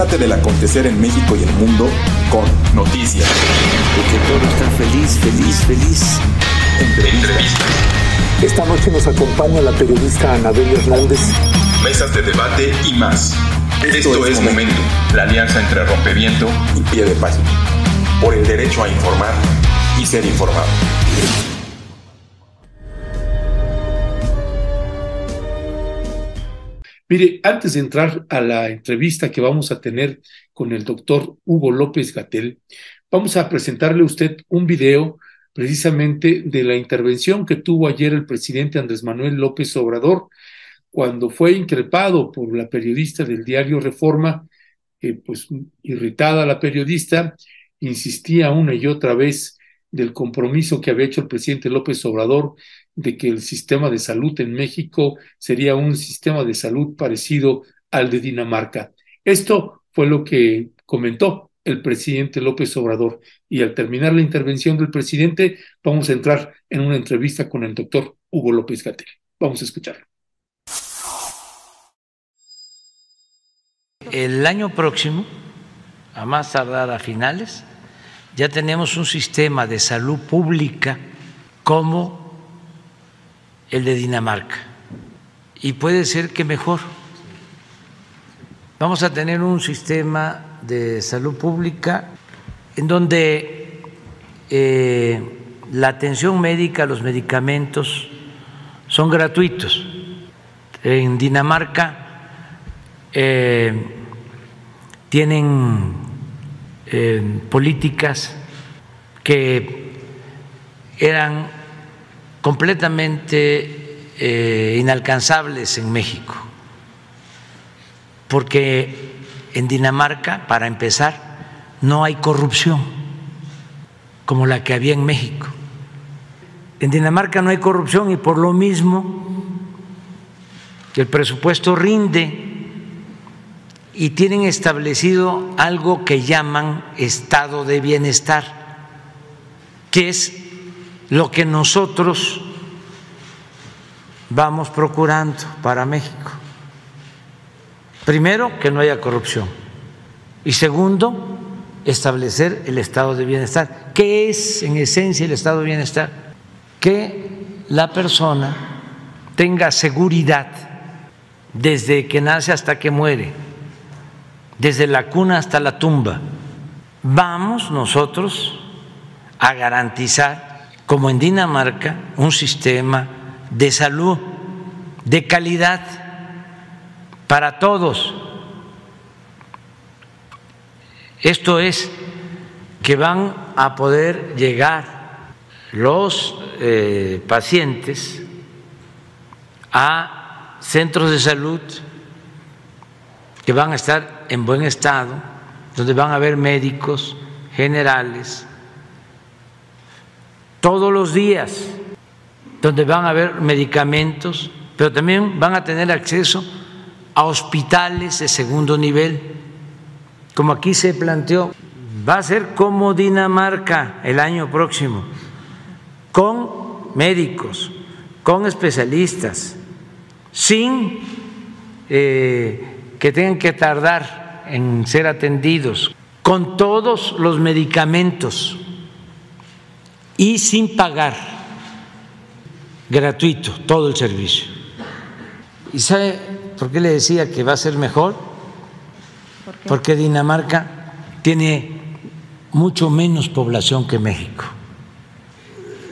Entérate del acontecer en México y el mundo con noticias. Porque todo está feliz, feliz, feliz. Entrevistas. Esta noche nos acompaña la periodista Anabel Hernández. Mesas de debate y más. Esto, es Momento, la alianza entre Rompeviento y Pie de Página. Por el derecho a informar y ser informado. Mire, antes de entrar a la entrevista que vamos a tener con el doctor Hugo López Gatel, vamos a presentarle a usted un video precisamente de la intervención que tuvo ayer el presidente Andrés Manuel López Obrador cuando fue increpado por la periodista del diario Reforma, pues irritada la periodista, insistía una y otra vez del compromiso que había hecho el presidente López Obrador de que el sistema de salud en México sería un sistema de salud parecido al de Dinamarca. Esto fue lo que comentó el presidente López Obrador. Y al terminar la intervención del presidente, vamos a entrar en una entrevista con el doctor Hugo López Gatel. Vamos a escucharlo. El año próximo, a más tardar a finales, ya tenemos un sistema de salud pública como el de Dinamarca. Y puede ser que mejor. Vamos a tener un sistema de salud pública en donde eh, la atención médica, los medicamentos son gratuitos. En Dinamarca eh, tienen eh, políticas que eran completamente eh, inalcanzables en México, porque en Dinamarca, para empezar, no hay corrupción como la que había en México. En Dinamarca no hay corrupción y por lo mismo el presupuesto rinde y tienen establecido algo que llaman estado de bienestar, que es lo que nosotros vamos procurando para México. Primero, que no haya corrupción. Y segundo, establecer el estado de bienestar. ¿Qué es en esencia el estado de bienestar? Que la persona tenga seguridad desde que nace hasta que muere, desde la cuna hasta la tumba. Vamos nosotros a garantizar como en Dinamarca, un sistema de salud de calidad para todos. Esto es que van a poder llegar los eh, pacientes a centros de salud que van a estar en buen estado, donde van a haber médicos generales, todos los días, donde van a haber medicamentos, pero también van a tener acceso a hospitales de segundo nivel, como aquí se planteó, va a ser como Dinamarca el año próximo, con médicos, con especialistas, sin eh, que tengan que tardar en ser atendidos, con todos los medicamentos y sin pagar, gratuito, todo el servicio. ¿Y sabe por qué le decía que va a ser mejor? Porque Dinamarca tiene mucho menos población que México.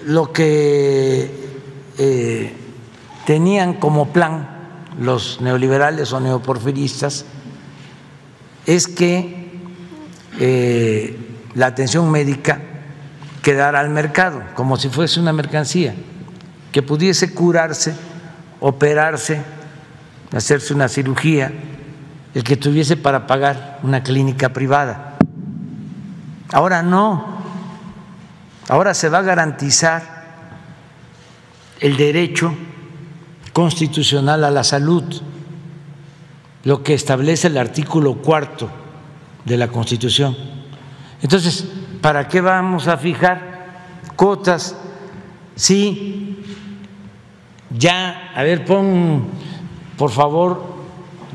Lo que eh, tenían como plan los neoliberales o neoporfiristas es que eh, la atención médica quedar al mercado, como si fuese una mercancía, que pudiese curarse, operarse, hacerse una cirugía, el que tuviese para pagar una clínica privada. Ahora no, ahora se va a garantizar el derecho constitucional a la salud, lo que establece el artículo cuarto de la Constitución. Entonces, ¿para qué vamos a fijar cuotas si ya, a ver, pon por favor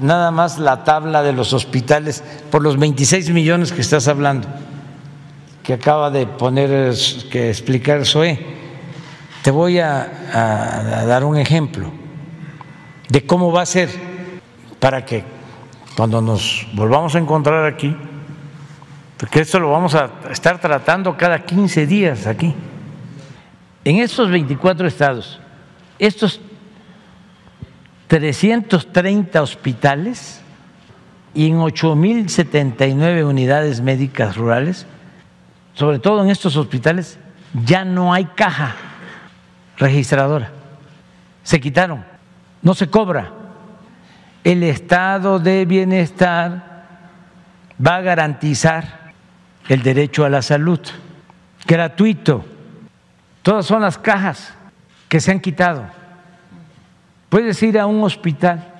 nada más la tabla de los hospitales por los 26 millones que estás hablando, que acaba de poner, que explicar Zoe. Te voy a dar un ejemplo de cómo va a ser para que cuando nos volvamos a encontrar aquí, porque esto lo vamos a estar tratando cada 15 días aquí. En estos 24 estados, estos 330 hospitales y en 8.079 unidades médicas rurales, sobre todo en estos hospitales, ya no hay caja registradora. Se quitaron, no se cobra. El estado de bienestar va a garantizar el derecho a la salud, gratuito. Todas son las cajas que se han quitado. Puedes ir a un hospital.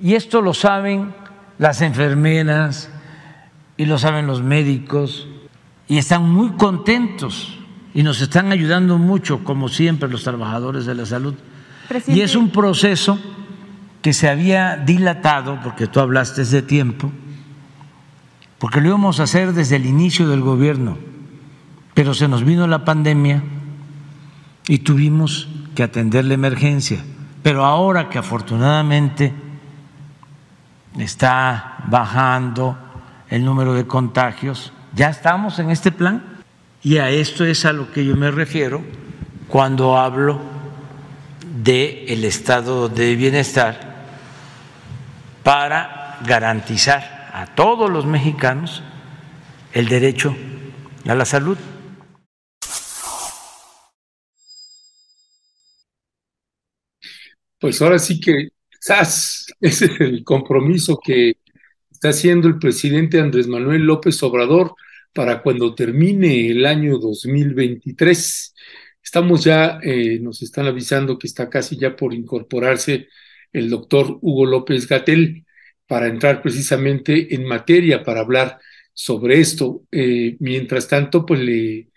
Y esto lo saben las enfermeras y lo saben los médicos. Y están muy contentos. Y nos están ayudando mucho, como siempre, los trabajadores de la salud. Y es un proceso que se había dilatado, porque tú hablaste de tiempo, porque lo íbamos a hacer desde el inicio del gobierno, pero se nos vino la pandemia y tuvimos que atender la emergencia. Pero ahora que afortunadamente está bajando el número de contagios, ya estamos en este plan y a esto es a lo que yo me refiero cuando hablo de el estado de bienestar para garantizar a todos los mexicanos el derecho a la salud. Pues ahora sí que ¡zas! es el compromiso que está haciendo el presidente Andrés Manuel López Obrador para cuando termine el año 2023. Estamos ya, eh, nos están avisando que está casi ya por incorporarse el doctor Hugo López Gatel para entrar precisamente en materia para hablar sobre esto. Eh, mientras tanto, pues le,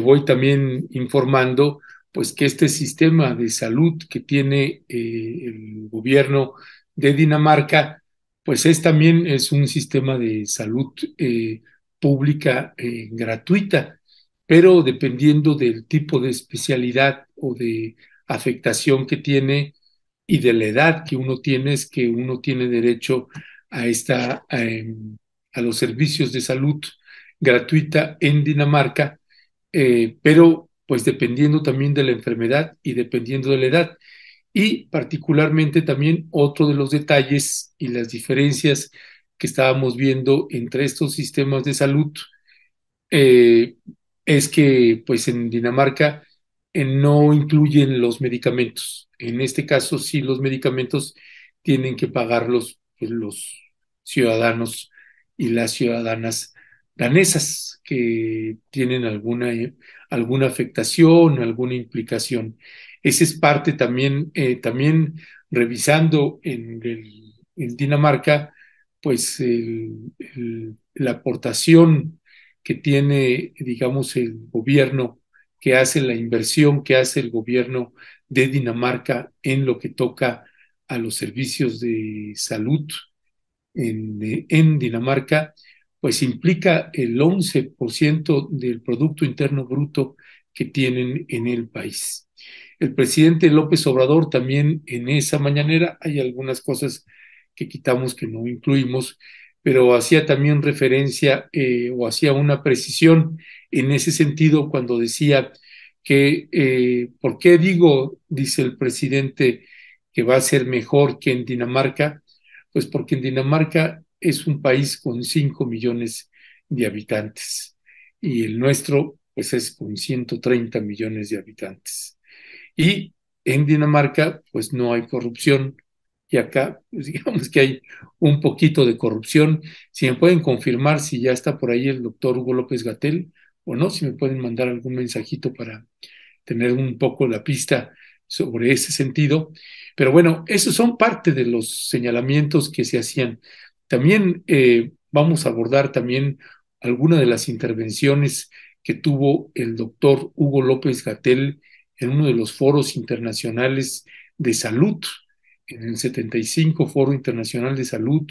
voy también informando pues que este sistema de salud que tiene eh, el gobierno de Dinamarca, pues es también es un sistema de salud eh, pública gratuita, pero dependiendo del tipo de especialidad o de afectación que tiene y de la edad que uno tiene, es que uno tiene derecho a esta a los servicios de salud gratuita en Dinamarca, pero pues dependiendo también de la enfermedad y dependiendo de la edad. Y particularmente también otro de los detalles y las diferencias que estábamos viendo entre estos sistemas de salud eh, es que pues en Dinamarca eh, no incluyen los medicamentos. En este caso sí los medicamentos tienen que pagarlos pues, los ciudadanos y las ciudadanas danesas que tienen alguna alguna afectación, alguna implicación. Esa es parte también, eh, también revisando en, Dinamarca, pues la aportación que tiene, digamos, el gobierno, que hace la inversión que hace el gobierno de Dinamarca en lo que toca a los servicios de salud en, en Dinamarca, pues implica el 11% del Producto Interno Bruto que tienen en el país. El presidente López Obrador también en esa mañanera, hay algunas cosas que quitamos que no incluimos, pero hacía también referencia eh, o hacía una precisión en ese sentido cuando decía que, eh, ¿por qué digo, dice el presidente, que va a ser mejor que en Dinamarca? Pues porque en Dinamarca es un país con 5 millones de habitantes y el nuestro pues es con 130 millones de habitantes. Y en Dinamarca pues no hay corrupción y acá pues, digamos que hay un poquito de corrupción. Si me pueden confirmar si ya está por ahí el doctor Hugo López Gatel o no, si me pueden mandar algún mensajito para tener un poco la pista sobre ese sentido. Pero bueno, esos son parte de los señalamientos que se hacían. También eh, vamos a abordar también algunas de las intervenciones que tuvo el doctor Hugo López Gatel en uno de los foros internacionales de salud en el 75 Foro Internacional de Salud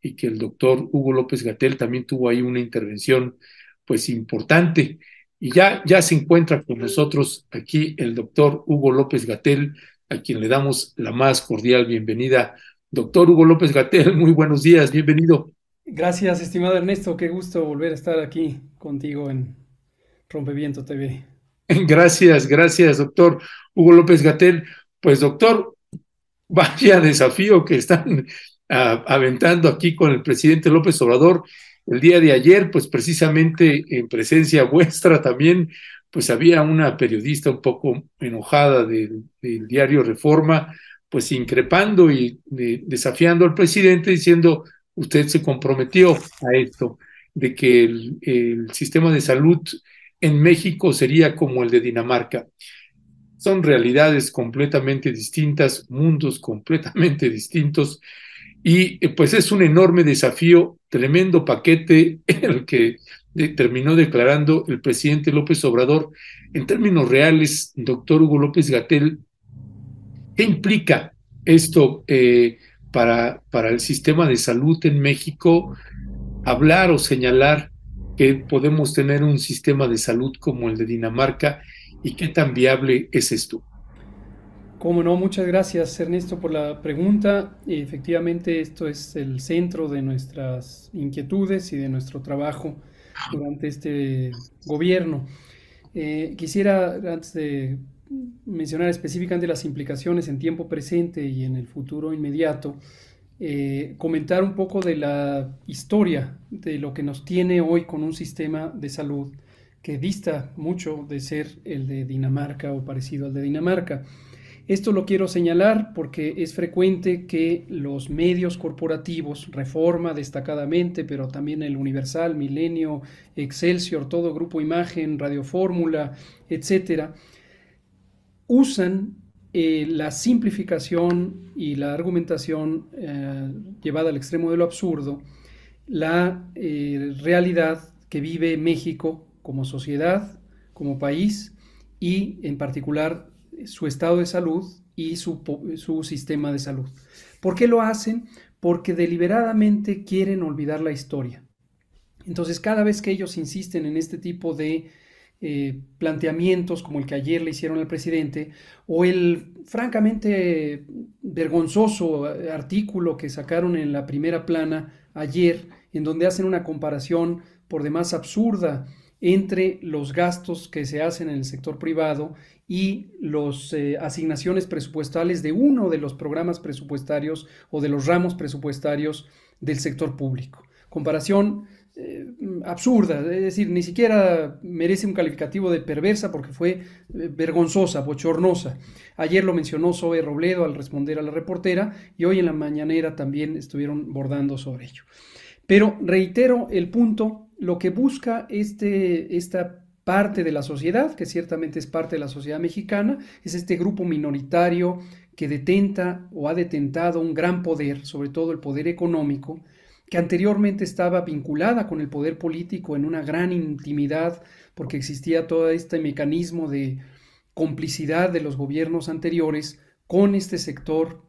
y que el doctor Hugo López Gatel también tuvo ahí una intervención pues importante. Y ya, ya se encuentra con nosotros aquí el doctor Hugo López Gatel, a quien le damos la más cordial bienvenida. Doctor Hugo López Gatel, muy buenos días, bienvenido. Gracias, estimado Ernesto, qué gusto volver a estar aquí contigo en Rompeviento TV. Gracias, gracias, doctor Hugo López Gatel. Pues, doctor, vaya desafío que están aventando aquí con el presidente López Obrador. El día de ayer, pues precisamente en presencia vuestra también, pues había una periodista un poco enojada del, diario Reforma, pues increpando y desafiando al presidente diciendo, usted se comprometió a esto, de que el sistema de salud en México sería como el de Dinamarca. Son realidades completamente distintas, mundos completamente distintos, y eh, pues es un enorme desafío, tremendo paquete el que terminó declarando el presidente López Obrador. En términos reales, doctor Hugo López Gatel, ¿qué implica esto eh, para, para el sistema de salud en México? Hablar o señalar que podemos tener un sistema de salud como el de Dinamarca y qué tan viable es esto. Cómo no, muchas gracias Ernesto por la pregunta. Efectivamente, esto es el centro de nuestras inquietudes y de nuestro trabajo durante este gobierno. Eh, quisiera, antes de mencionar específicamente las implicaciones en tiempo presente y en el futuro inmediato, eh, comentar un poco de la historia de lo que nos tiene hoy con un sistema de salud que dista mucho de ser el de Dinamarca o parecido al de Dinamarca. Esto lo quiero señalar porque es frecuente que los medios corporativos, Reforma destacadamente, pero también el Universal, Milenio, Excelsior, todo Grupo Imagen, Radio Fórmula, etcétera, usan eh, la simplificación y la argumentación eh, llevada al extremo de lo absurdo, la eh, realidad que vive México como sociedad, como país y en particular su estado de salud y su, su sistema de salud. ¿Por qué lo hacen? Porque deliberadamente quieren olvidar la historia. Entonces, cada vez que ellos insisten en este tipo de eh, planteamientos como el que ayer le hicieron al presidente o el francamente vergonzoso artículo que sacaron en la primera plana ayer en donde hacen una comparación por demás absurda entre los gastos que se hacen en el sector privado y las eh, asignaciones presupuestales de uno de los programas presupuestarios o de los ramos presupuestarios del sector público. Comparación eh, absurda, es decir, ni siquiera merece un calificativo de perversa porque fue eh, vergonzosa, bochornosa. Ayer lo mencionó Zoe Robledo al responder a la reportera y hoy en la mañanera también estuvieron bordando sobre ello. Pero reitero el punto, lo que busca este, esta parte de la sociedad, que ciertamente es parte de la sociedad mexicana, es este grupo minoritario que detenta o ha detentado un gran poder, sobre todo el poder económico, que anteriormente estaba vinculada con el poder político en una gran intimidad, porque existía todo este mecanismo de complicidad de los gobiernos anteriores con este sector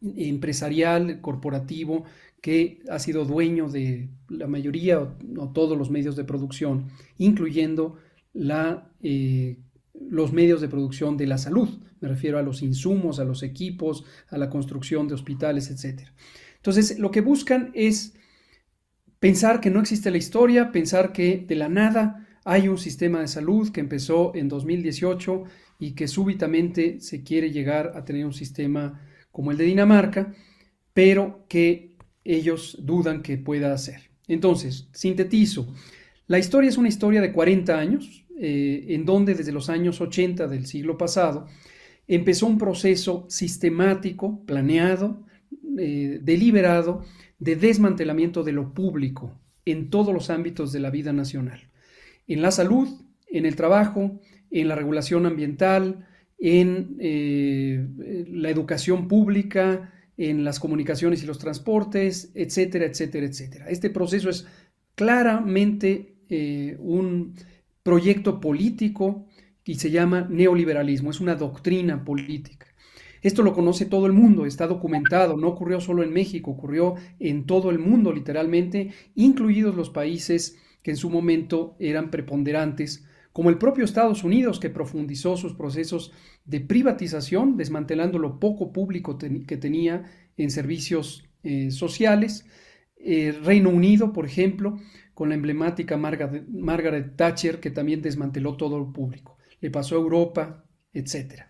empresarial, corporativo, que ha sido dueño de la mayoría o, todos los medios de producción, incluyendo la, eh, los medios de producción de la salud. Me refiero a los insumos, a los equipos, a la construcción de hospitales, etc. Entonces, lo que buscan es pensar que no existe la historia, pensar que de la nada hay un sistema de salud que empezó en 2018 y que súbitamente se quiere llegar a tener un sistema como el de Dinamarca, pero que ellos dudan que pueda hacer. Entonces, sintetizo. La historia es una historia de 40 años, eh, en donde desde los años 80 del siglo pasado empezó un proceso sistemático, planeado, eh, deliberado de desmantelamiento de lo público en todos los ámbitos de la vida nacional. En la salud, en el trabajo, en la regulación ambiental, en eh, la educación pública, en las comunicaciones y los transportes, etcétera, etcétera, etcétera. Este proceso es claramente eh, un proyecto político y se llama neoliberalismo, es una doctrina política. Esto lo conoce todo el mundo, está documentado, no ocurrió solo en México, ocurrió en todo el mundo literalmente, incluidos los países que en su momento eran preponderantes, como el propio Estados Unidos que profundizó sus procesos de privatización, desmantelando lo poco público que tenía en servicios eh, sociales. Eh, Reino Unido, por ejemplo, con la emblemática Margaret Thatcher, que también desmanteló todo lo público. Le pasó a Europa, etc.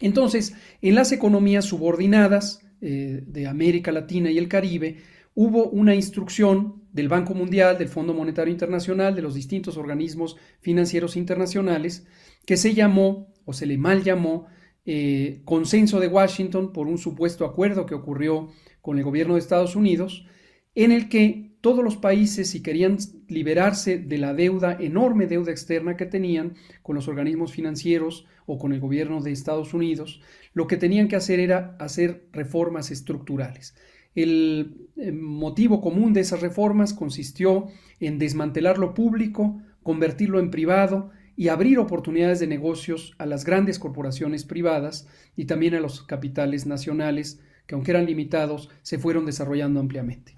Entonces, en las economías subordinadas eh, de América Latina y el Caribe, hubo una instrucción del Banco Mundial, del Fondo Monetario Internacional, de los distintos organismos financieros internacionales, que se llamó, o se le mal llamó, eh, Consenso de Washington por un supuesto acuerdo que ocurrió con el gobierno de Estados Unidos, en el que todos los países, si querían liberarse de la deuda, enorme deuda externa que tenían con los organismos financieros o con el gobierno de Estados Unidos, lo que tenían que hacer era hacer reformas estructurales. El eh, motivo común de esas reformas consistió en desmantelar lo público, convertirlo en privado y abrir oportunidades de negocios a las grandes corporaciones privadas y también a los capitales nacionales, que aunque eran limitados, se fueron desarrollando ampliamente.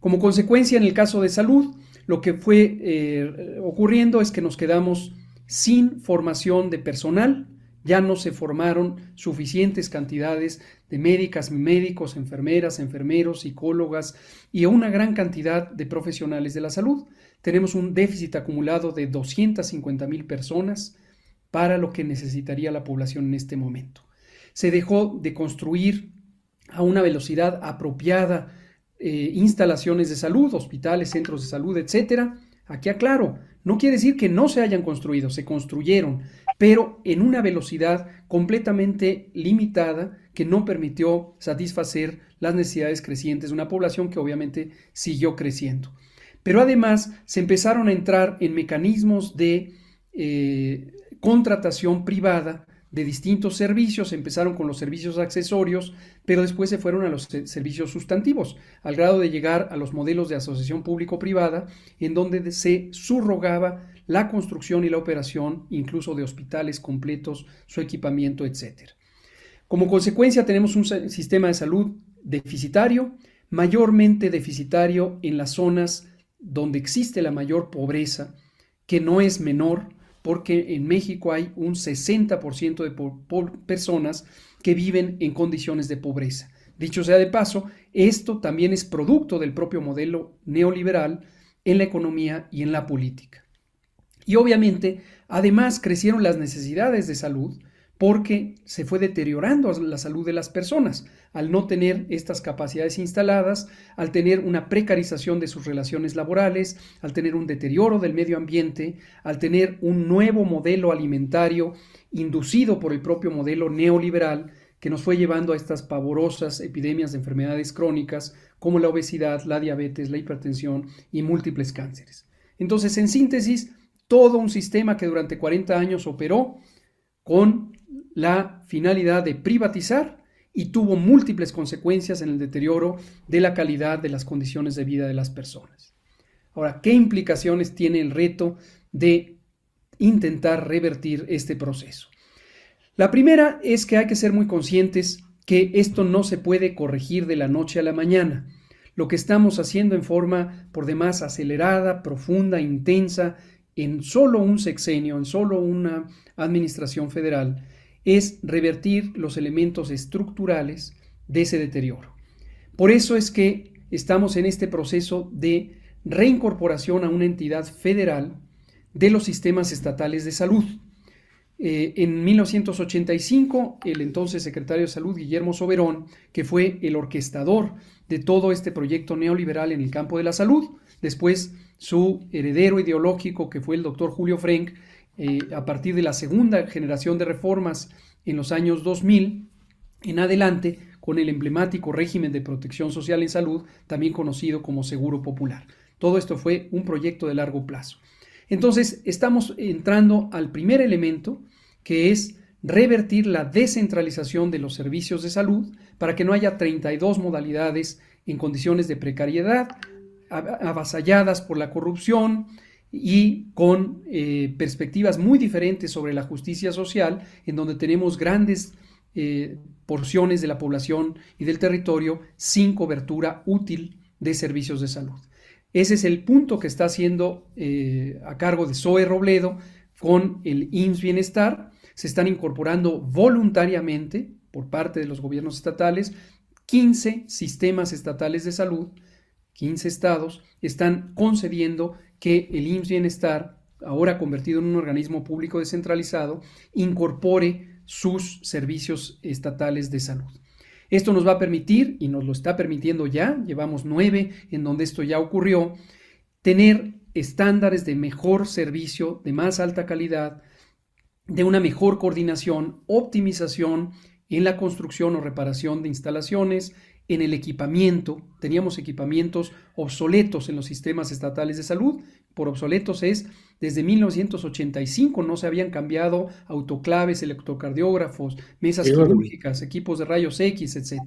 Como consecuencia, en el caso de salud, lo que fue eh, ocurriendo es que nos quedamos sin formación de personal, ya no se formaron suficientes cantidades de médicas, médicos, enfermeras, enfermeros, psicólogas y una gran cantidad de profesionales de la salud. Tenemos un déficit acumulado de 250 mil personas para lo que necesitaría la población en este momento. Se dejó de construir a una velocidad apropiada eh, instalaciones de salud, hospitales, centros de salud, etcétera. Aquí aclaro, no quiere decir que no se hayan construido, se construyeron, pero en una velocidad completamente limitada que no permitió satisfacer las necesidades crecientes de una población que obviamente siguió creciendo. Pero además se empezaron a entrar en mecanismos de eh, contratación privada de distintos servicios, empezaron con los servicios accesorios, pero después se fueron a los servicios sustantivos, al grado de llegar a los modelos de asociación público-privada, en donde se subrogaba la construcción y la operación incluso de hospitales completos, su equipamiento, etc. Como consecuencia tenemos un sistema de salud deficitario, mayormente deficitario en las zonas donde existe la mayor pobreza, que no es menor porque en México hay un 60% de personas que viven en condiciones de pobreza. Dicho sea de paso, esto también es producto del propio modelo neoliberal en la economía y en la política. Y obviamente, además crecieron las necesidades de salud, porque se fue deteriorando la salud de las personas al no tener estas capacidades instaladas, al tener una precarización de sus relaciones laborales, al tener un deterioro del medio ambiente, al tener un nuevo modelo alimentario inducido por el propio modelo neoliberal que nos fue llevando a estas pavorosas epidemias de enfermedades crónicas como la obesidad, la diabetes, la hipertensión y múltiples cánceres. Entonces, en síntesis, todo un sistema que durante 40 años operó con la finalidad de privatizar y tuvo múltiples consecuencias en el deterioro de la calidad de las condiciones de vida de las personas. Ahora, ¿qué implicaciones tiene el reto de intentar revertir este proceso? La primera es que hay que ser muy conscientes que esto no se puede corregir de la noche a la mañana. Lo que estamos haciendo en forma por demás acelerada, profunda, intensa, en solo un sexenio, en solo una administración federal, es revertir los elementos estructurales de ese deterioro. Por eso es que estamos en este proceso de reincorporación a una entidad federal de los sistemas estatales de salud. Eh, en 1985, el entonces secretario de Salud, Guillermo Soberón, que fue el orquestador de todo este proyecto neoliberal en el campo de la salud, después su heredero ideológico, que fue el doctor Julio Frank, eh, a partir de la segunda generación de reformas en los años 2000 en adelante con el emblemático régimen de protección social en salud, también conocido como Seguro Popular. Todo esto fue un proyecto de largo plazo. Entonces, estamos entrando al primer elemento, que es revertir la descentralización de los servicios de salud para que no haya 32 modalidades en condiciones de precariedad, avasalladas por la corrupción, y con eh, perspectivas muy diferentes sobre la justicia social, en donde tenemos grandes eh, porciones de la población y del territorio sin cobertura útil de servicios de salud. Ese es el punto que está haciendo eh, a cargo de Zoe Robledo con el IMSS Bienestar. Se están incorporando voluntariamente por parte de los gobiernos estatales 15 sistemas estatales de salud, 15 estados, están concediendo que el IMSS Bienestar, ahora convertido en un organismo público descentralizado, incorpore sus servicios estatales de salud. Esto nos va a permitir, y nos lo está permitiendo ya, llevamos nueve en donde esto ya ocurrió, tener estándares de mejor servicio, de más alta calidad, de una mejor coordinación, optimización en la construcción o reparación de instalaciones, en el equipamiento. Teníamos equipamientos obsoletos en los sistemas estatales de salud. Por obsoletos es desde 1985 no se habían cambiado autoclaves, electrocardiógrafos, mesas quirúrgicas, equipos de rayos X, etc.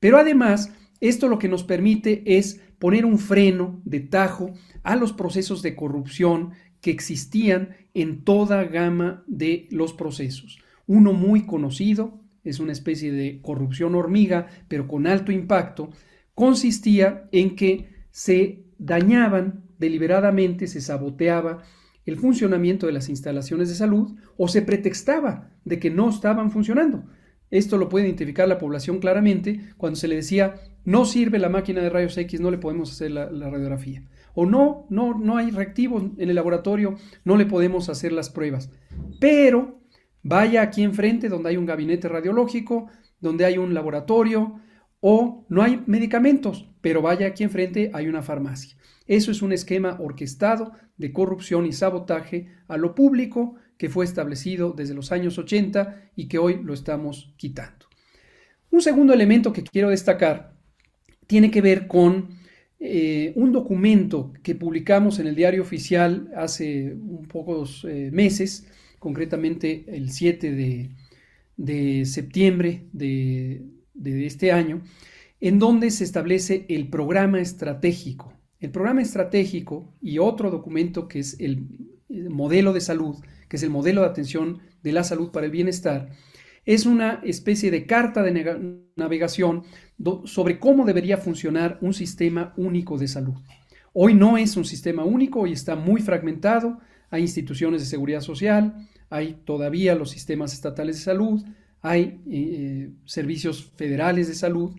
Pero además, esto lo que nos permite es poner un freno de tajo a los procesos de corrupción que existían en toda gama de los procesos. Uno muy conocido, es una especie de corrupción hormiga, pero con alto impacto, consistía en que se dañaban deliberadamente, se saboteaba el funcionamiento de las instalaciones de salud o se pretextaba de que no estaban funcionando. Esto lo puede identificar la población claramente cuando se le decía no sirve la máquina de rayos X, no le podemos hacer la, radiografía. O no, no, no hay reactivos en el laboratorio, no le podemos hacer las pruebas. Pero Vaya aquí enfrente donde hay un gabinete radiológico, donde hay un laboratorio o no hay medicamentos, pero vaya aquí enfrente hay una farmacia. Eso es un esquema orquestado de corrupción y sabotaje a lo público que fue establecido desde los años 80 y que hoy lo estamos quitando. Un segundo elemento que quiero destacar tiene que ver con eh, un documento que publicamos en el diario oficial hace un pocos eh, meses, concretamente el 7 de, septiembre de, este año, en donde se establece el programa estratégico. El programa estratégico y otro documento que es el modelo de salud, que es el modelo de atención de la salud para el bienestar, es una especie de carta de navegación sobre cómo debería funcionar un sistema único de salud. Hoy no es un sistema único, hoy está muy fragmentado, hay instituciones de seguridad social, hay todavía los sistemas estatales de salud, hay eh, servicios federales de salud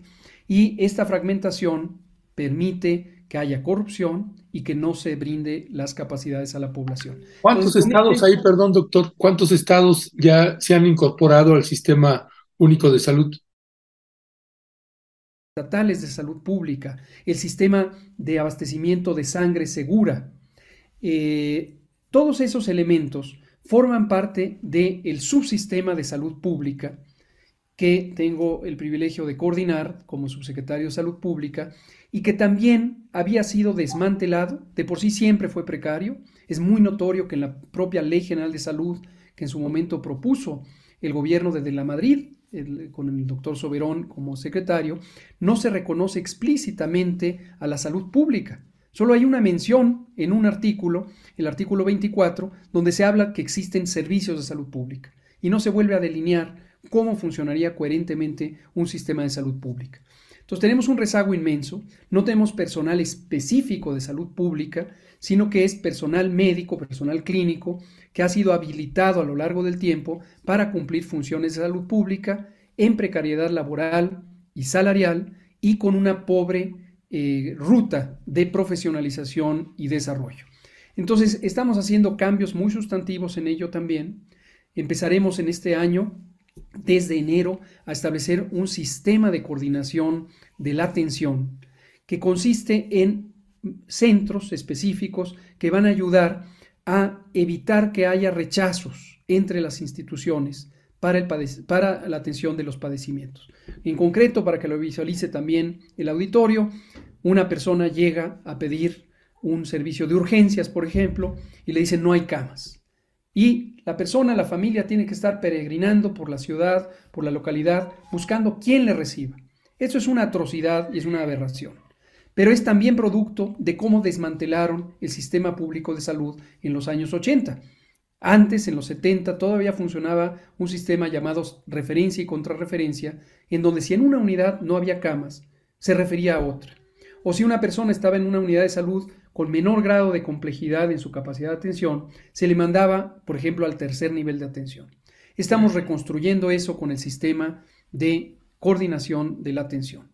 y esta fragmentación permite que haya corrupción y que no se brinde las capacidades a la población. ¿Cuántos estados hay, perdón doctor, cuántos estados ya se han incorporado al sistema único de salud? Estatales de salud pública, el sistema de abastecimiento de sangre segura, eh, todos esos elementos forman parte del subsistema de salud pública que tengo el privilegio de coordinar como subsecretario de Salud Pública y que también había sido desmantelado, de por sí siempre fue precario. Es muy notorio que en la propia Ley General de Salud que en su momento propuso el gobierno de la Madrid, con el doctor Soberón como secretario, no se reconoce explícitamente a la salud pública. Solo hay una mención en un artículo, el artículo 24, donde se habla que existen servicios de salud pública y no se vuelve a delinear cómo funcionaría coherentemente un sistema de salud pública. Entonces tenemos un rezago inmenso, no tenemos personal específico de salud pública, sino que es personal médico, personal clínico, que ha sido habilitado a lo largo del tiempo para cumplir funciones de salud pública en precariedad laboral y salarial y con una pobre eh, ruta de profesionalización y desarrollo. Entonces, estamos haciendo cambios muy sustantivos en ello también. Empezaremos en este año, desde enero, a establecer un sistema de coordinación de la atención que consiste en centros específicos que van a ayudar a evitar que haya rechazos entre las instituciones para, el para la atención de los padecimientos. En concreto, para que lo visualice también el auditorio, una persona llega a pedir un servicio de urgencias, por ejemplo, y le dicen no hay camas. Y la persona, la familia, tiene que estar peregrinando por la ciudad, por la localidad, buscando quién le reciba. Eso es una atrocidad y es una aberración. Pero es también producto de cómo desmantelaron el sistema público de salud en los años 80. Antes, en los 70, todavía funcionaba un sistema llamado referencia y contrarreferencia, en donde si en una unidad no había camas, se refería a otra. O si una persona estaba en una unidad de salud con menor grado de complejidad en su capacidad de atención, se le mandaba, por ejemplo, al tercer nivel de atención. Estamos reconstruyendo eso con el sistema de coordinación de la atención.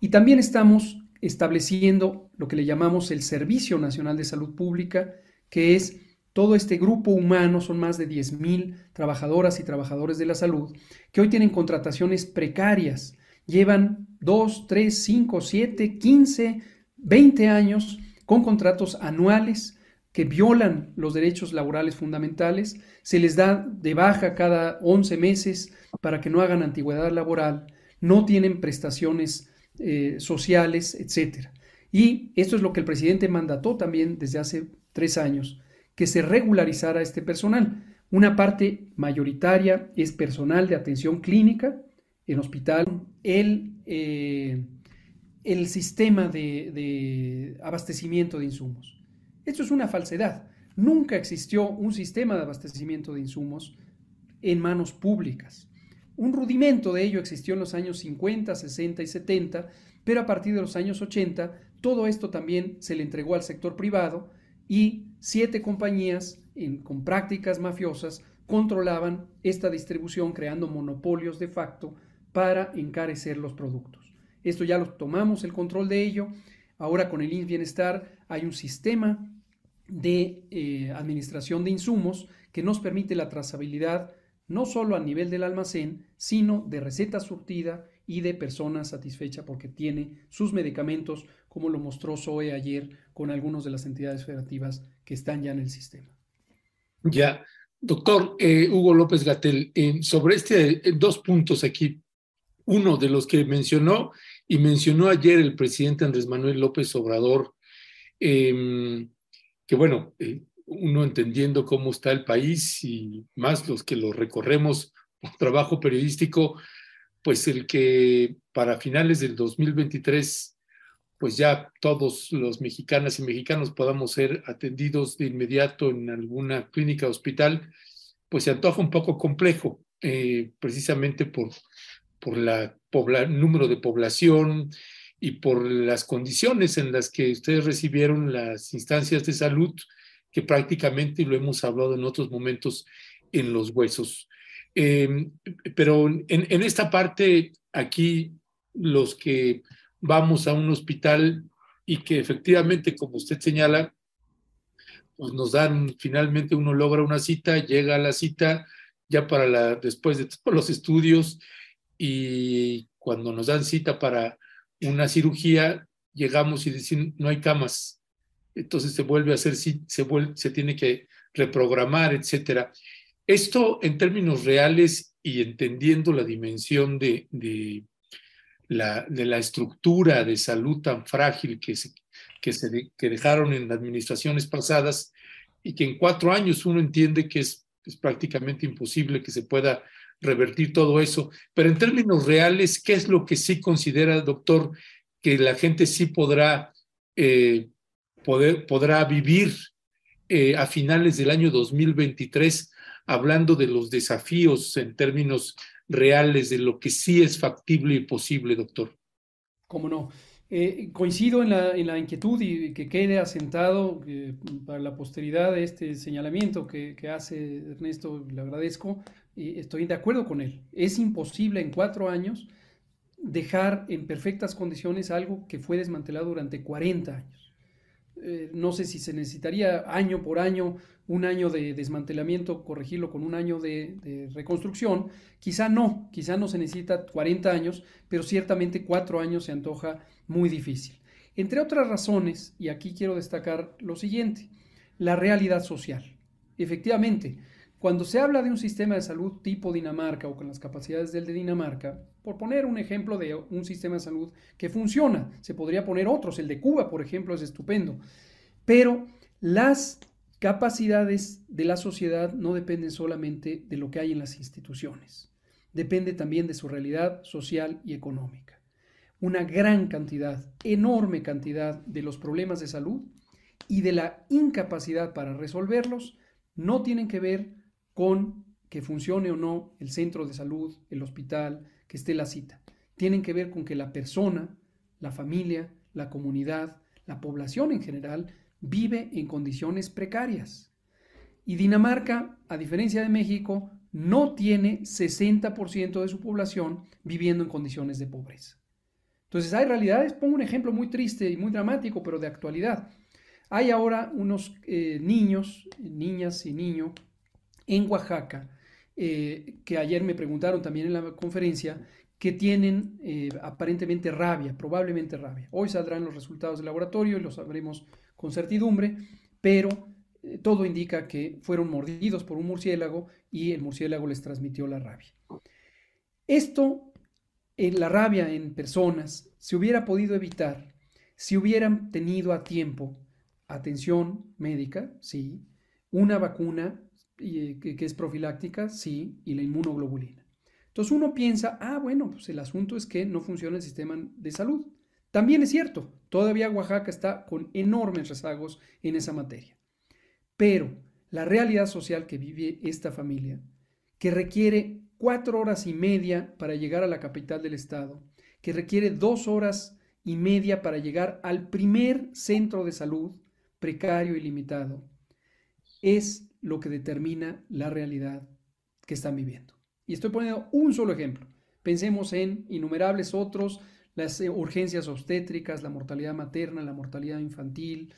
Y también estamos estableciendo lo que le llamamos el Servicio Nacional de Salud Pública, que es todo este grupo humano, son más de 10.000 trabajadoras y trabajadores de la salud, que hoy tienen contrataciones precarias, llevan 2, 3, 5, 7, 15, 20 años con contratos anuales que violan los derechos laborales fundamentales, se les da de baja cada 11 meses para que no hagan antigüedad laboral, no tienen prestaciones eh, sociales, etc. Y esto es lo que el presidente mandató también desde hace tres años, que se regularizara este personal. Una parte mayoritaria es personal de atención clínica en hospital, el, eh, el sistema de, de abastecimiento de insumos. Esto es una falsedad. Nunca existió un sistema de abastecimiento de insumos en manos públicas. Un rudimento de ello existió en los años 50, 60 y 70, pero a partir de los años 80 todo esto también se le entregó al sector privado y siete compañías con prácticas mafiosas controlaban esta distribución creando monopolios de facto para encarecer los productos. Esto ya lo tomamos el control de ello. Ahora con el INS Bienestar hay un sistema de eh, administración de insumos que nos permite la trazabilidad no solo a nivel del almacén, sino de receta surtida y de persona satisfecha porque tiene sus medicamentos, como lo mostró Zoe ayer con algunas de las entidades federativas que están ya en el sistema. Ya, doctor eh, Hugo López Gatel, sobre este eh, dos puntos aquí, uno de los que mencionó y mencionó ayer el presidente Andrés Manuel López Obrador, em, que bueno, eh, uno entendiendo cómo está el país y más los que lo recorremos por trabajo periodístico, pues el que para finales del 2023, pues ya todos los mexicanas y mexicanos podamos ser atendidos de inmediato en alguna clínica o hospital, pues se antoja un poco complejo, eh, precisamente por, por la número de población y por las condiciones en las que ustedes recibieron las instancias de salud que prácticamente, lo hemos hablado en otros momentos, en los huesos. Em, pero en, en, esta parte, aquí los que vamos a un hospital y que efectivamente, como usted señala, pues nos dan, finalmente uno logra una cita, llega a la cita ya para la, después de todos los estudios y cuando nos dan cita para una cirugía, llegamos y dicen, no hay camas, entonces se vuelve a hacer, se, se tiene que reprogramar, etcétera. Esto en términos reales y entendiendo la dimensión de, de, la, de la, estructura de salud tan frágil que, se, que, se, que dejaron en administraciones pasadas y que en cuatro años uno entiende que es, es prácticamente imposible que se pueda revertir todo eso. Pero en términos reales, ¿qué es lo que sí considera, doctor, que la gente sí podrá eh, podrá vivir eh, a finales del año 2023, hablando de los desafíos en términos reales, de lo que sí es factible y posible, doctor. Cómo no. Eh, coincido en la, en la, inquietud y que quede asentado eh, para la posteridad este señalamiento que, que, hace Ernesto, le agradezco, y estoy de acuerdo con él. Es imposible en cuatro años dejar en perfectas condiciones algo que fue desmantelado durante 40 años. Eh, no sé si se necesitaría año por año, un año de desmantelamiento, corregirlo con un año de, reconstrucción. Quizá no, quizá no se necesita 40 años, pero ciertamente cuatro años se antoja muy difícil. Entre otras razones, y aquí quiero destacar lo siguiente, la realidad social. Efectivamente, cuando se habla de un sistema de salud tipo Dinamarca o con las capacidades del de Dinamarca, por poner un ejemplo de un sistema de salud que funciona, se podría poner otros, el de Cuba, por ejemplo, es estupendo, pero las capacidades de la sociedad no dependen solamente de lo que hay en las instituciones, depende también de su realidad social y económica. Una gran cantidad, enorme cantidad de los problemas de salud y de la incapacidad para resolverlos no tienen que ver con que funcione o no el centro de salud, el hospital, que esté la cita. Tienen que ver con que la persona, la familia, la comunidad, la población en general, vive en condiciones precarias. Y Dinamarca, a diferencia de México, no tiene 60% de su población viviendo en condiciones de pobreza. Entonces hay realidades, pongo un ejemplo muy triste y muy dramático, pero de actualidad. Hay ahora unos eh, niños, niñas y niños en Oaxaca, eh, que ayer me preguntaron también en la conferencia, que tienen eh, aparentemente rabia, probablemente rabia. Hoy saldrán los resultados del laboratorio y los sabremos con certidumbre, pero eh, todo indica que fueron mordidos por un murciélago y el murciélago les transmitió la rabia. Esto, en la rabia en personas, se hubiera podido evitar si hubieran tenido a tiempo atención médica, sí, una vacuna que, que es profiláctica, sí, y la inmunoglobulina. Entonces uno piensa, ah, bueno, pues el asunto es que no funciona el sistema de salud. También es cierto, todavía Oaxaca está con enormes rezagos en esa materia. Pero la realidad social que vive esta familia, que requiere cuatro horas y media para llegar a la capital del estado, que requiere dos horas y media para llegar al primer centro de salud precario y limitado, es lo que determina la realidad que están viviendo. Y estoy poniendo un solo ejemplo. Pensemos en innumerables otros, las eh, urgencias obstétricas, la mortalidad materna, la mortalidad infantil,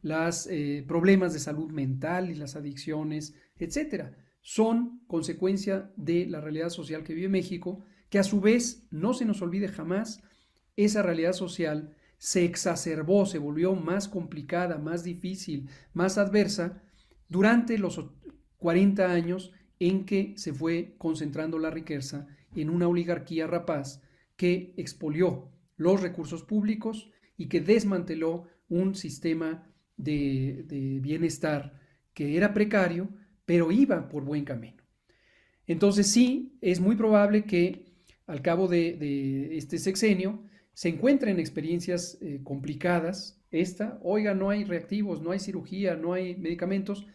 los eh, problemas de salud mental y las adicciones, etcétera. Son consecuencia de la realidad social que vive México, que a su vez, no se nos olvide jamás, esa realidad social se exacerbó, se volvió más complicada, más difícil, más adversa durante los 40 años en que se fue concentrando la riqueza en una oligarquía rapaz que expolió los recursos públicos y que desmanteló un sistema de, bienestar que era precario, pero iba por buen camino. Entonces sí, es muy probable que al cabo de, este sexenio se encuentren experiencias eh, complicadas. Esta, oiga, no hay reactivos, no hay cirugía, no hay medicamentos,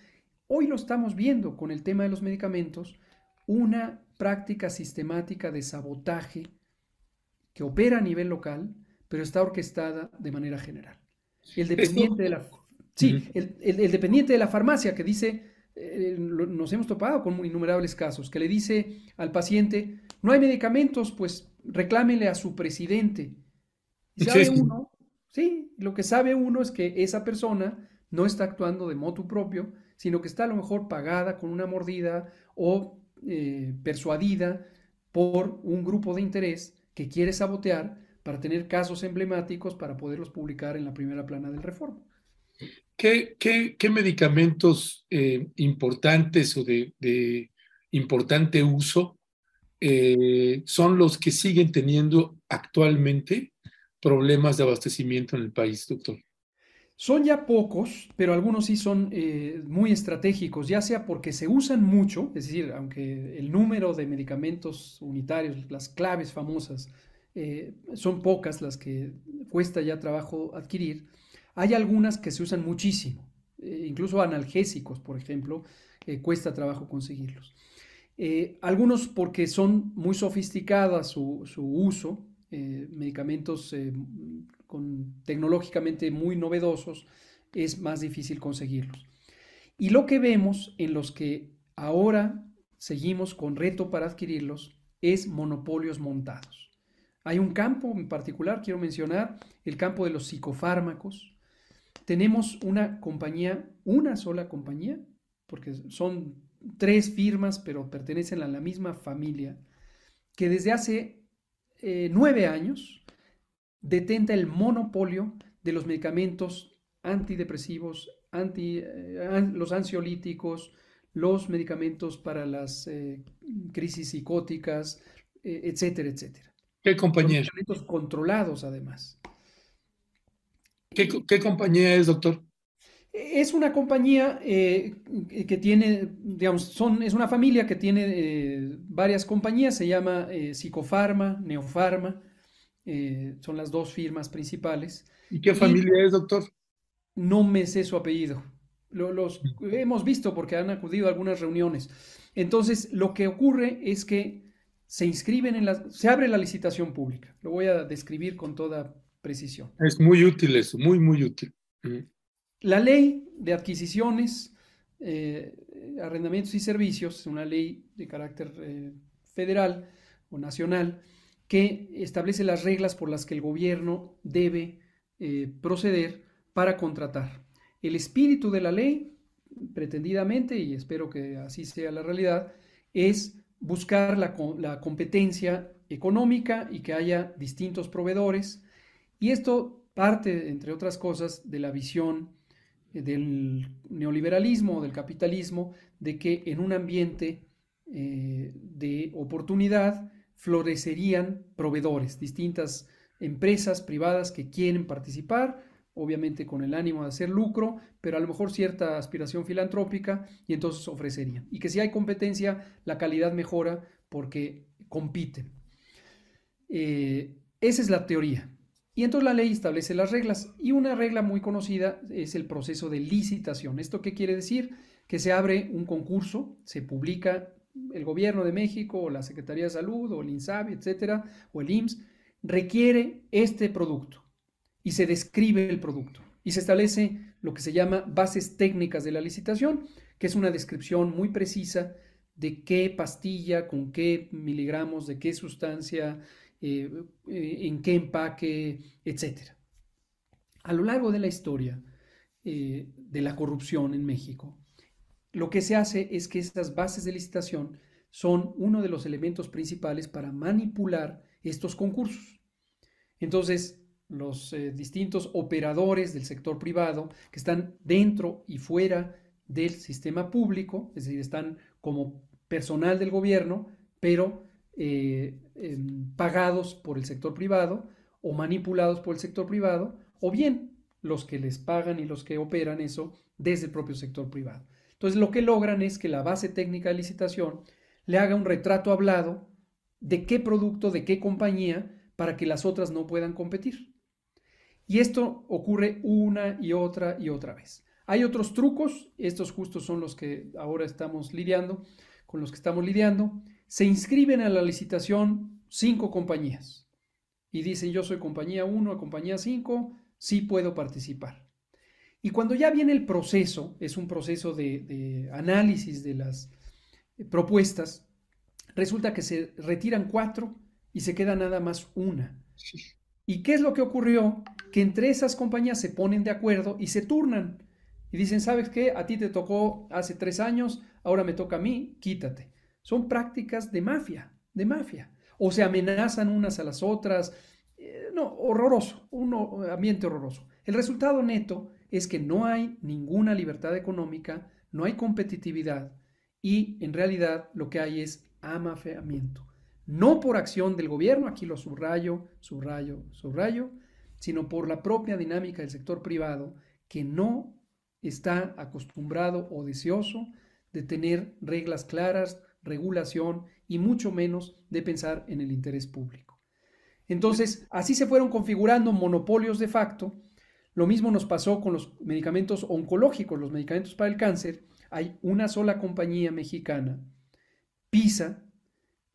Hoy lo estamos viendo con el tema de los medicamentos, una práctica sistemática de sabotaje que opera a nivel local, pero está orquestada de manera general. El dependiente de la, sí, el, dependiente de la farmacia que dice, eh, nos hemos topado con innumerables casos, que le dice al paciente, no hay medicamentos, pues reclámele a su presidente. sabe uno, sí, lo que sabe uno es que esa persona no está actuando de motu propio, sino que está a lo mejor pagada con una mordida o eh, persuadida por un grupo de interés que quiere sabotear para tener casos emblemáticos para poderlos publicar en la primera plana del Reforma. ¿Qué, qué, medicamentos eh, importantes o de, importante uso eh, son los que siguen teniendo actualmente problemas de abastecimiento en el país, doctor? Son ya pocos, pero algunos sí son eh, muy estratégicos, ya sea porque se usan mucho, es decir, aunque el número de medicamentos unitarios, las claves famosas, eh, son pocas las que cuesta ya trabajo adquirir, hay algunas que se usan muchísimo, eh, incluso analgésicos, por ejemplo, cuesta trabajo conseguirlos. algunos porque son muy sofisticadas su, su uso, medicamentos con, tecnológicamente muy novedosos, es más difícil conseguirlos. Y lo que vemos en los que ahora seguimos con reto para adquirirlos es monopolios montados. Hay un campo en particular, quiero mencionar, el campo de los psicofármacos. Tenemos una compañía, una sola compañía, porque son tres firmas, pero pertenecen a la misma familia, que desde hace eh, nueve años detenta el monopolio de los medicamentos antidepresivos, anti, eh, los ansiolíticos, los medicamentos para las eh, crisis psicóticas, etcétera, etcétera. ¿Qué compañía? medicamentos controlados, además. ¿Qué, compañía es, doctor? Es una compañía que tiene, digamos, son, es una familia que tiene varias compañías, se llama Psicofarma, Neofarma, eh, son las dos firmas principales. ¿Y qué familia es, doctor? No me sé su apellido. los hemos visto porque han acudido a algunas reuniones. Entonces, lo que ocurre es que se inscriben en la, se abre la licitación pública. Lo voy a describir con toda precisión. Es muy útil eso, muy, muy útil. La ley de adquisiciones, eh, arrendamientos y servicios, una ley de carácter eh, federal o nacional que establece las reglas por las que el gobierno debe eh, proceder para contratar. El espíritu de la ley, pretendidamente, y espero que así sea la realidad, es buscar la competencia económica y que haya distintos proveedores. Y esto parte, entre otras cosas, de la visión del neoliberalismo, del capitalismo, de que en un ambiente eh, de oportunidad florecerían proveedores, distintas empresas privadas que quieren participar, obviamente con el ánimo de hacer lucro, pero a lo mejor cierta aspiración filantrópica y entonces ofrecerían. Y que si hay competencia, la calidad mejora porque compiten. Eh, esa es la teoría. Y entonces la ley establece las reglas y una regla muy conocida es el proceso de licitación. ¿Esto qué quiere decir? Que se abre un concurso, se publica el gobierno de México o la Secretaría de Salud o el INSABI, etcétera, o el IMSS, requiere este producto y se describe el producto y se establece lo que se llama bases técnicas de la licitación, que es una descripción muy precisa de qué pastilla, con qué miligramos, de qué sustancia, eh, eh, en qué empaque, etc. A lo largo de la historia eh, de la corrupción en México, lo que se hace es que estas bases de licitación son uno de los elementos principales para manipular estos concursos. Entonces, los distintos operadores del sector privado que están dentro y fuera del sistema público, es decir, están como personal del gobierno, pero em, pagados por el sector privado o manipulados por el sector privado, o bien los que les pagan y los que operan eso desde el propio sector privado. Entonces lo que logran es que la base técnica de licitación le haga un retrato hablado de qué producto, de qué compañía, para que las otras no puedan competir. Y esto ocurre una y otra y otra vez. Hay otros trucos, estos justos son los que ahora estamos lidiando, con los que estamos lidiando, se inscriben a la licitación cinco compañías y dicen yo soy compañía 1 compañía 5, sí puedo participar. Y cuando ya viene el proceso, es un proceso de, análisis de las eh, propuestas, resulta que se retiran cuatro y se queda nada más una. ¿Y qué es lo que ocurrió? Que entre esas compañías se ponen de acuerdo y se turnan. Y dicen, ¿sabes qué? A ti te tocó hace tres años, ahora me toca a mí, quítate. Son prácticas de mafia, de mafia. O se amenazan unas a las otras. Eh, no, horroroso, un ambiente horroroso. El resultado neto es que no hay ninguna libertad económica, no hay competitividad y en realidad lo que hay es amafeamiento. No por acción del gobierno, aquí lo subrayo, subrayo, subrayo, sino por la propia dinámica del sector privado que no está acostumbrado o deseoso de tener reglas claras, regulación y mucho menos de pensar en el interés público. Entonces, así se fueron configurando monopolios de facto. Lo mismo nos pasó con los medicamentos oncológicos, los medicamentos para el cáncer. Hay una sola compañía mexicana, PISA,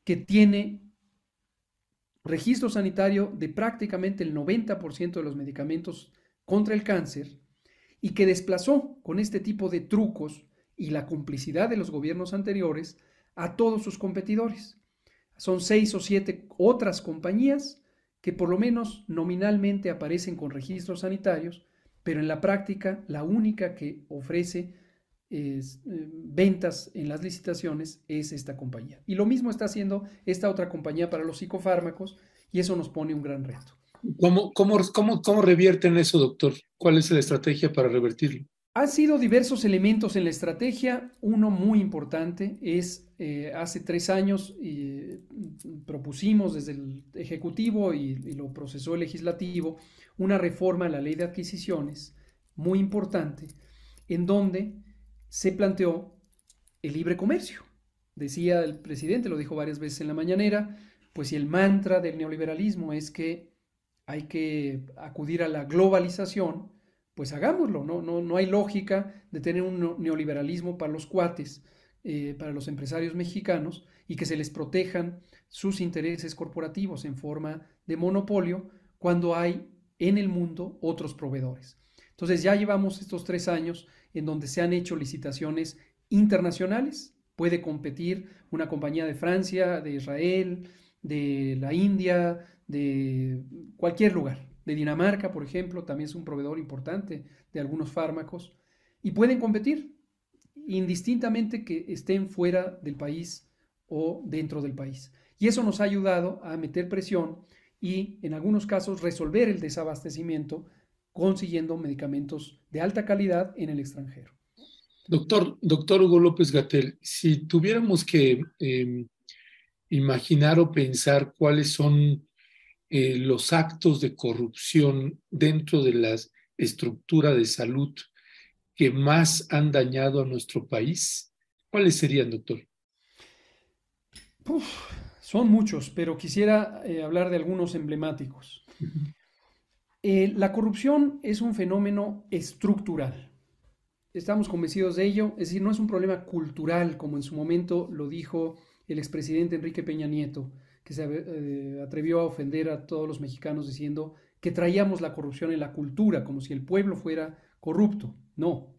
que tiene registro sanitario de prácticamente el 90% de los medicamentos contra el cáncer y que desplazó con este tipo de trucos y la complicidad de los gobiernos anteriores a todos sus competidores. Son seis o siete otras compañías que por lo menos nominalmente aparecen con registros sanitarios, pero en la práctica la única que ofrece eh, ventas en las licitaciones es esta compañía. Y lo mismo está haciendo esta otra compañía para los psicofármacos y eso nos pone un gran reto. ¿Cómo, cómo, cómo, cómo revierten eso, doctor? ¿Cuál es la estrategia para revertirlo? Han sido diversos elementos en la estrategia. Uno muy importante es, eh, hace tres años eh, propusimos desde el Ejecutivo y, lo procesó el Legislativo una reforma a la ley de adquisiciones muy importante, en donde se planteó el libre comercio. Decía el presidente, lo dijo varias veces en la mañanera, pues si el mantra del neoliberalismo es que hay que acudir a la globalización, pues hagámoslo, ¿no? No, no hay lógica de tener un neoliberalismo para los cuates, eh, para los empresarios mexicanos, y que se les protejan sus intereses corporativos en forma de monopolio cuando hay en el mundo otros proveedores. Entonces ya llevamos estos tres años en donde se han hecho licitaciones internacionales. Puede competir una compañía de Francia, de Israel, de la India, de cualquier lugar. De Dinamarca, por ejemplo, también es un proveedor importante de algunos fármacos. Y pueden competir indistintamente que estén fuera del país o dentro del país. Y eso nos ha ayudado a meter presión y en algunos casos resolver el desabastecimiento consiguiendo medicamentos de alta calidad en el extranjero. Doctor, doctor Hugo López Gatel, si tuviéramos que em, imaginar o pensar cuáles son eh, los actos de corrupción dentro de la estructura de salud que más han dañado a nuestro país, ¿cuáles serían, doctor? son muchos, pero quisiera eh, hablar de algunos emblemáticos. Eh, la corrupción es un fenómeno estructural. Estamos convencidos de ello, es decir, no es un problema cultural, como en su momento lo dijo el expresidente Enrique Peña Nieto, que se eh, atrevió a ofender a todos los mexicanos diciendo que traíamos la corrupción en la cultura, como si el pueblo fuera corrupto. No,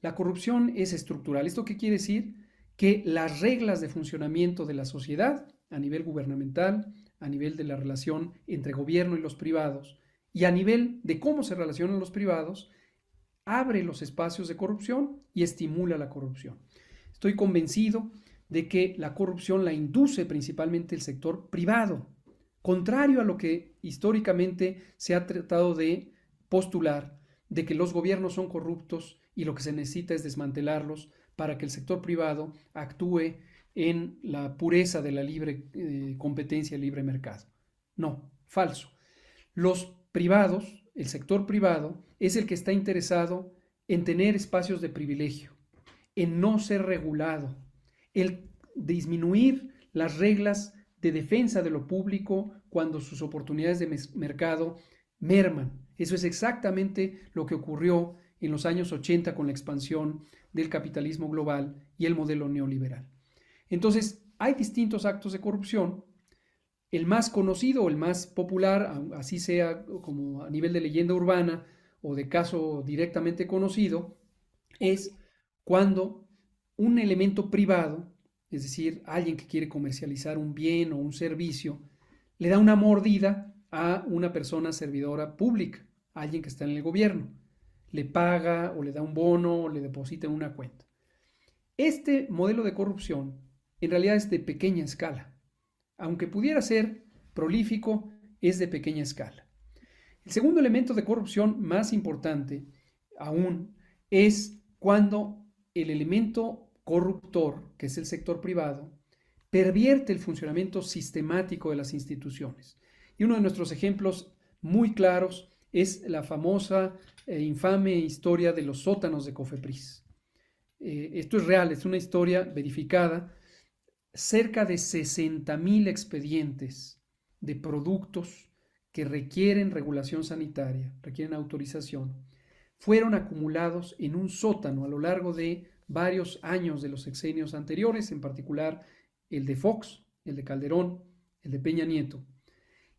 la corrupción es estructural. ¿Esto qué quiere decir? Que las reglas de funcionamiento de la sociedad, a nivel gubernamental, a nivel de la relación entre gobierno y los privados, y a nivel de cómo se relacionan los privados, abre los espacios de corrupción y estimula la corrupción. Estoy convencido de que la corrupción la induce principalmente el sector privado, contrario a lo que históricamente se ha tratado de postular, de que los gobiernos son corruptos y lo que se necesita es desmantelarlos para que el sector privado actúe en la pureza de la libre eh, competencia libre mercado. No, falso. Los privados, el sector privado, es el que está interesado en tener espacios de privilegio, en no ser regulado, el disminuir las reglas de defensa de lo público cuando sus oportunidades de mercado merman. Eso es exactamente lo que ocurrió en los años 80 con la expansión del capitalismo global y el modelo neoliberal. Entonces, hay distintos actos de corrupción. El más conocido el más popular, así sea como a nivel de leyenda urbana o de caso directamente conocido, es cuando un elemento privado, es decir, alguien que quiere comercializar un bien o un servicio, le da una mordida a una persona servidora pública, alguien que está en el gobierno. Le paga o le da un bono o le deposita en una cuenta. Este modelo de corrupción en realidad es de pequeña escala. Aunque pudiera ser prolífico, es de pequeña escala. El segundo elemento de corrupción más importante aún es cuando el elemento corruptor, que es el sector privado, pervierte el funcionamiento sistemático de las instituciones. Y uno de nuestros ejemplos muy claros es la famosa e infame historia de los sótanos de Cofepris. Eh, esto es real, es una historia verificada. Cerca de 60 mil expedientes de productos que requieren regulación sanitaria, requieren autorización, fueron acumulados en un sótano a lo largo de varios años de los sexenios anteriores, en particular el de Fox, el de Calderón, el de Peña Nieto.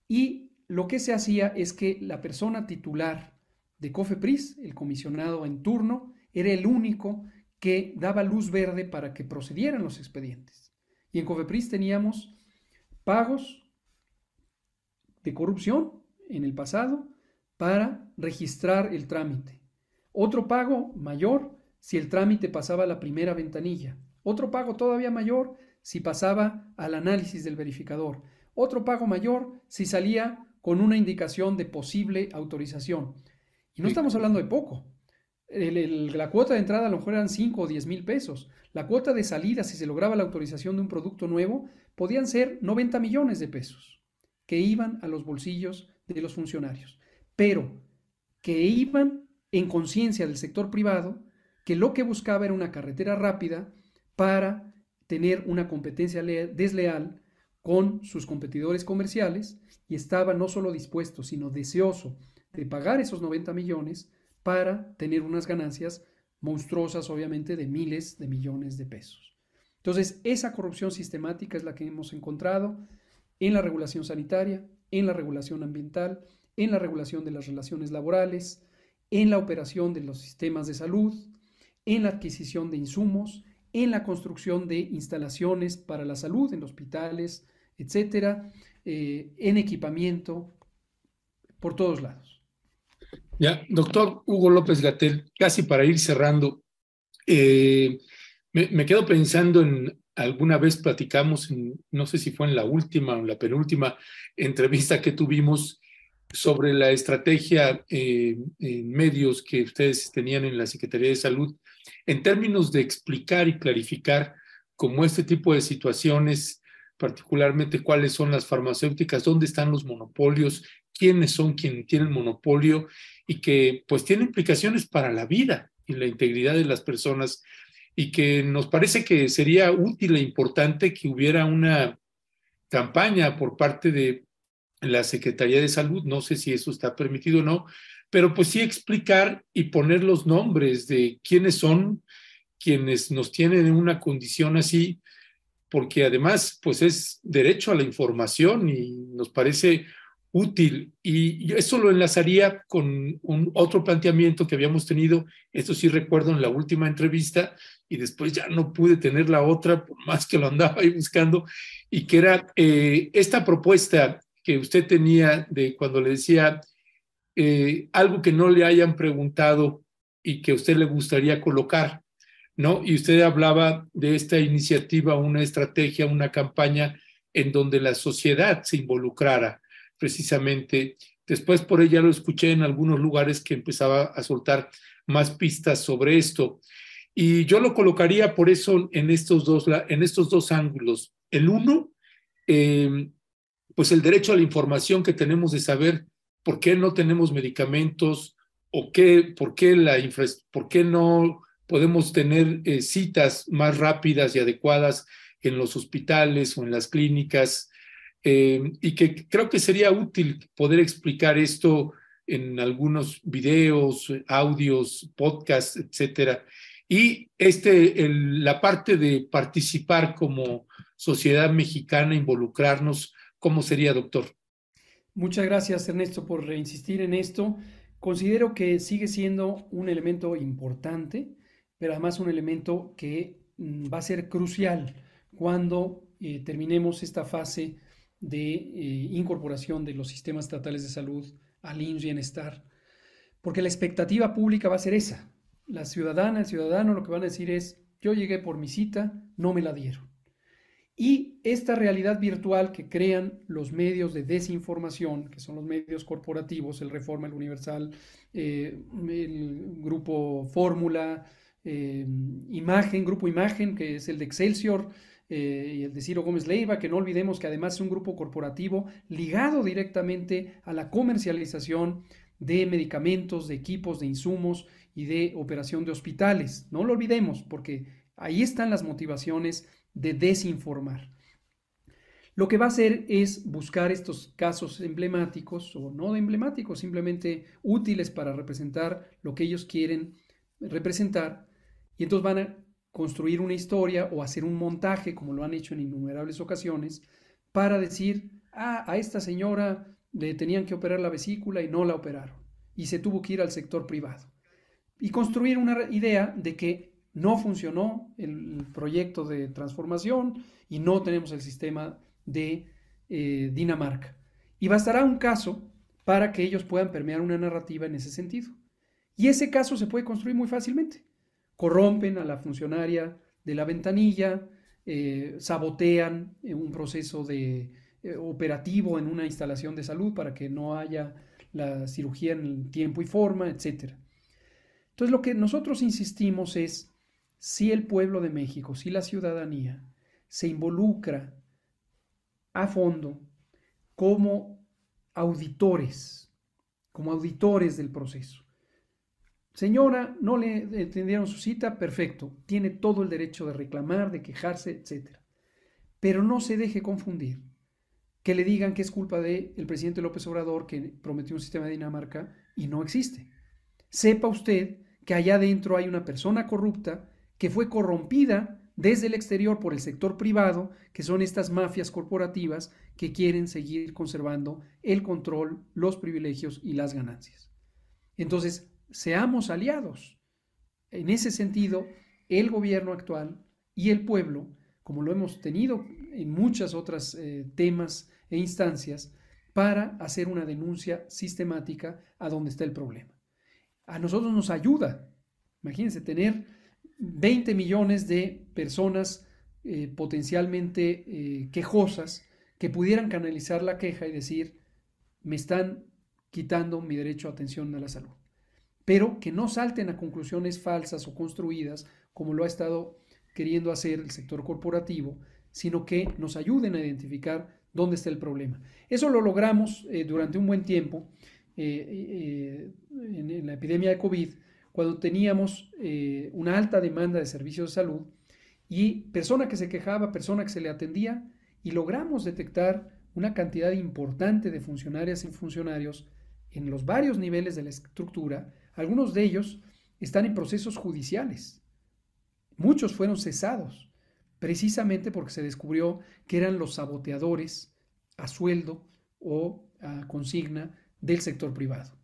Y lo que se hacía es que la persona titular de COFEPRIS, el comisionado en turno, era el único que daba luz verde para que procedieran los expedientes. Y en COFEPRIS teníamos pagos de corrupción en el pasado para registrar el trámite. Otro pago mayor si el trámite pasaba a la primera ventanilla. Otro pago todavía mayor si pasaba al análisis del verificador. Otro pago mayor si salía con una indicación de posible autorización. Y no estamos hablando de poco. la cuota de entrada a lo mejor eran 5 o 10 mil pesos. La cuota de salida, si se lograba la autorización de un producto nuevo, podían ser 90 millones de pesos que iban a los bolsillos de los funcionarios, pero que iban en conciencia del sector privado que lo que buscaba era una carretera rápida para tener una competencia desleal con sus competidores comerciales y estaba no solo dispuesto, sino deseoso de pagar esos 90 millones para tener unas ganancias monstruosas, obviamente, de miles de millones de pesos. Entonces, esa corrupción sistemática es la que hemos encontrado en la regulación sanitaria, en la regulación ambiental, en la regulación de las relaciones laborales, en la operación de los sistemas de salud, en la adquisición de insumos, en la construcción de instalaciones para la salud en hospitales, etcétera, eh, en equipamiento, por todos lados. Ya, doctor Hugo López Gatel, casi para ir cerrando, eh, me, quedo pensando en alguna vez platicamos, no sé si fue en la última o en la penúltima entrevista que tuvimos sobre la estrategia eh, en medios que ustedes tenían en la Secretaría de Salud, en términos de explicar y clarificar cómo este tipo de situaciones, particularmente cuáles son las farmacéuticas, dónde están los monopolios, quiénes son quienes tienen monopolio y que pues tiene implicaciones para la vida y la integridad de las personas y que nos parece que sería útil e importante que hubiera una campaña por parte de la Secretaría de Salud, no sé si eso está permitido o no, pero pues sí explicar y poner los nombres de quiénes son quienes nos tienen en una condición así, porque además pues es derecho a la información y nos parece útil. Y eso lo enlazaría con un otro planteamiento que habíamos tenido, esto sí recuerdo en la última entrevista, y después ya no pude tener la otra, por más que lo andaba ahí buscando, y que era eh, esta propuesta que usted tenía de cuando le decía eh, algo que no le hayan preguntado y que a usted le gustaría colocar, ¿no? Y usted hablaba de esta iniciativa, una estrategia, una campaña en donde la sociedad se involucrara precisamente. Después por ella lo escuché en algunos lugares que empezaba a soltar más pistas sobre esto. Y yo lo colocaría por eso en estos dos, en estos dos ángulos. El uno, em, pues el derecho a la información que tenemos de saber por qué no tenemos medicamentos o qué, por, qué la por qué no podemos tener eh, citas más rápidas y adecuadas en los hospitales o en las clínicas eh, y que creo que sería útil poder explicar esto en algunos videos, audios, podcasts, etcétera. Y este, la parte de participar como sociedad mexicana, involucrarnos, ¿cómo sería, doctor? Muchas gracias, Ernesto, por reinsistir en esto. Considero que sigue siendo un elemento importante, pero además un elemento que mm, va a ser crucial cuando eh, terminemos esta fase de eh, incorporación de los sistemas estatales de salud al IMSS Bienestar, porque la expectativa pública va a ser esa. La ciudadana, el ciudadano lo que van a decir es, yo llegué por mi cita, no me la dieron. Y esta realidad virtual que crean los medios de desinformación, que son los medios corporativos, el Reforma, el Universal, eh, el grupo Fórmula, eh, Imagen, Grupo Imagen, que es el de Excelsior, eh, y el de Ciro Gómez Leiva, que no olvidemos que además es un grupo corporativo ligado directamente a la comercialización de medicamentos, de equipos, de insumos y de operación de hospitales. No lo olvidemos, porque ahí están las motivaciones de desinformar. Lo que va a hacer es buscar estos casos emblemáticos o no emblemáticos, simplemente útiles para representar lo que ellos quieren representar, y entonces van a construir una historia o hacer un montaje, como lo han hecho en innumerables ocasiones, para decir, ah, a esta señora le tenían que operar la vesícula y no la operaron, y se tuvo que ir al sector privado. Y construir una idea de que no funcionó el proyecto de transformación y no tenemos el sistema de eh, Dinamarca. Y bastará un caso para que ellos puedan permear una narrativa en ese sentido. Y ese caso se puede construir muy fácilmente corrompen a la funcionaria de la ventanilla, eh, sabotean un proceso de, eh, operativo en una instalación de salud para que no haya la cirugía en tiempo y forma, etc. Entonces lo que nosotros insistimos es si el pueblo de México, si la ciudadanía se involucra a fondo como auditores, como auditores del proceso, Señora, no le entendieron su cita, perfecto, tiene todo el derecho de reclamar, de quejarse, etc. Pero no se deje confundir que le digan que es culpa del el presidente López Obrador que prometió un sistema de Dinamarca y no existe. sepa usted que allá adentro hay una persona corrupta que fue corrompida desde el exterior por el sector privado, que son estas mafias corporativas que quieren seguir conservando el control, los privilegios y las ganancias. Entonces, seamos aliados. En ese sentido, el gobierno actual y el pueblo, como lo hemos tenido en muchas otras eh, temas e instancias, para hacer una denuncia sistemática a donde está el problema. A nosotros nos ayuda, imagínense, tener 20 millones de personas eh, potencialmente eh, quejosas que pudieran canalizar la queja y decir, me están quitando mi derecho a atención a la salud. Pero que no salten a conclusiones falsas o construidas, como lo ha estado queriendo hacer el sector corporativo, sino que nos ayuden a identificar dónde está el problema. Eso lo logramos eh, durante un buen tiempo en, en la epidemia de COVID, cuando teníamos eh, una alta demanda de servicios de salud y persona que se quejaba, persona que se le atendía, y logramos detectar una cantidad importante de funcionarias y funcionarios en los varios niveles de la estructura. Algunos de ellos están en procesos judiciales. Muchos fueron cesados, precisamente porque se descubrió que eran los saboteadores a sueldo o a consigna del sector privado.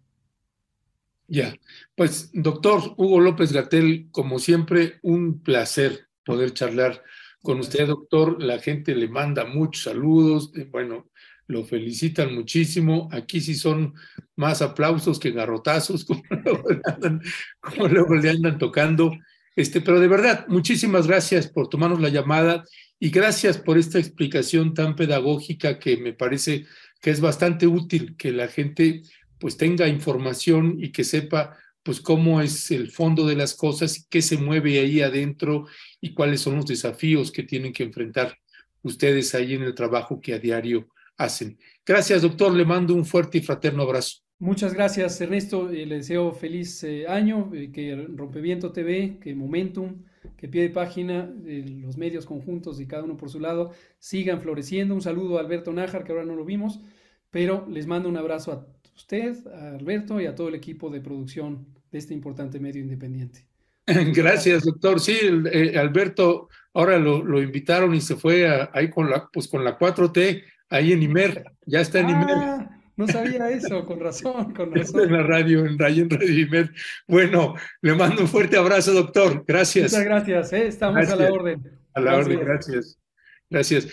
Ya, pues doctor Hugo López Gatel, como siempre, un placer poder charlar con usted, doctor. La gente le manda muchos saludos, eh, bueno, lo felicitan muchísimo. Aquí sí son más aplausos que garrotazos, como luego le andan, como luego le andan tocando. Este, pero de verdad, muchísimas gracias por tomarnos la llamada y gracias por esta explicación tan pedagógica que me parece que es bastante útil que la gente pues tenga información y que sepa pues cómo es el fondo de las cosas, qué se mueve ahí adentro y cuáles son los desafíos que tienen que enfrentar ustedes ahí en el trabajo que a diario hacen. Gracias, doctor. Le mando un fuerte y fraterno abrazo. Muchas gracias, Ernesto. le deseo feliz eh, año, eh, que Rompeviento TV, que Momentum, que pie de página, los medios conjuntos y cada uno por su lado sigan floreciendo. Un saludo a Alberto Nájar, que ahora no lo vimos, pero les mando un abrazo a usted, a Alberto y a todo el equipo de producción de este importante medio independiente. Gracias, doctor. Sí, eh, Alberto, ahora lo, invitaron y se fue ahí con la, pues con la 4T, ahí en Imer, ya está en Imer. Ah, no sabía eso, con razón, con razón. En la radio, en Radio, en Radio Imer. Bueno, le mando un fuerte abrazo, doctor. Gracias. Muchas gracias, ¿eh? estamos a la orden. A la orden, gracias. Gracias.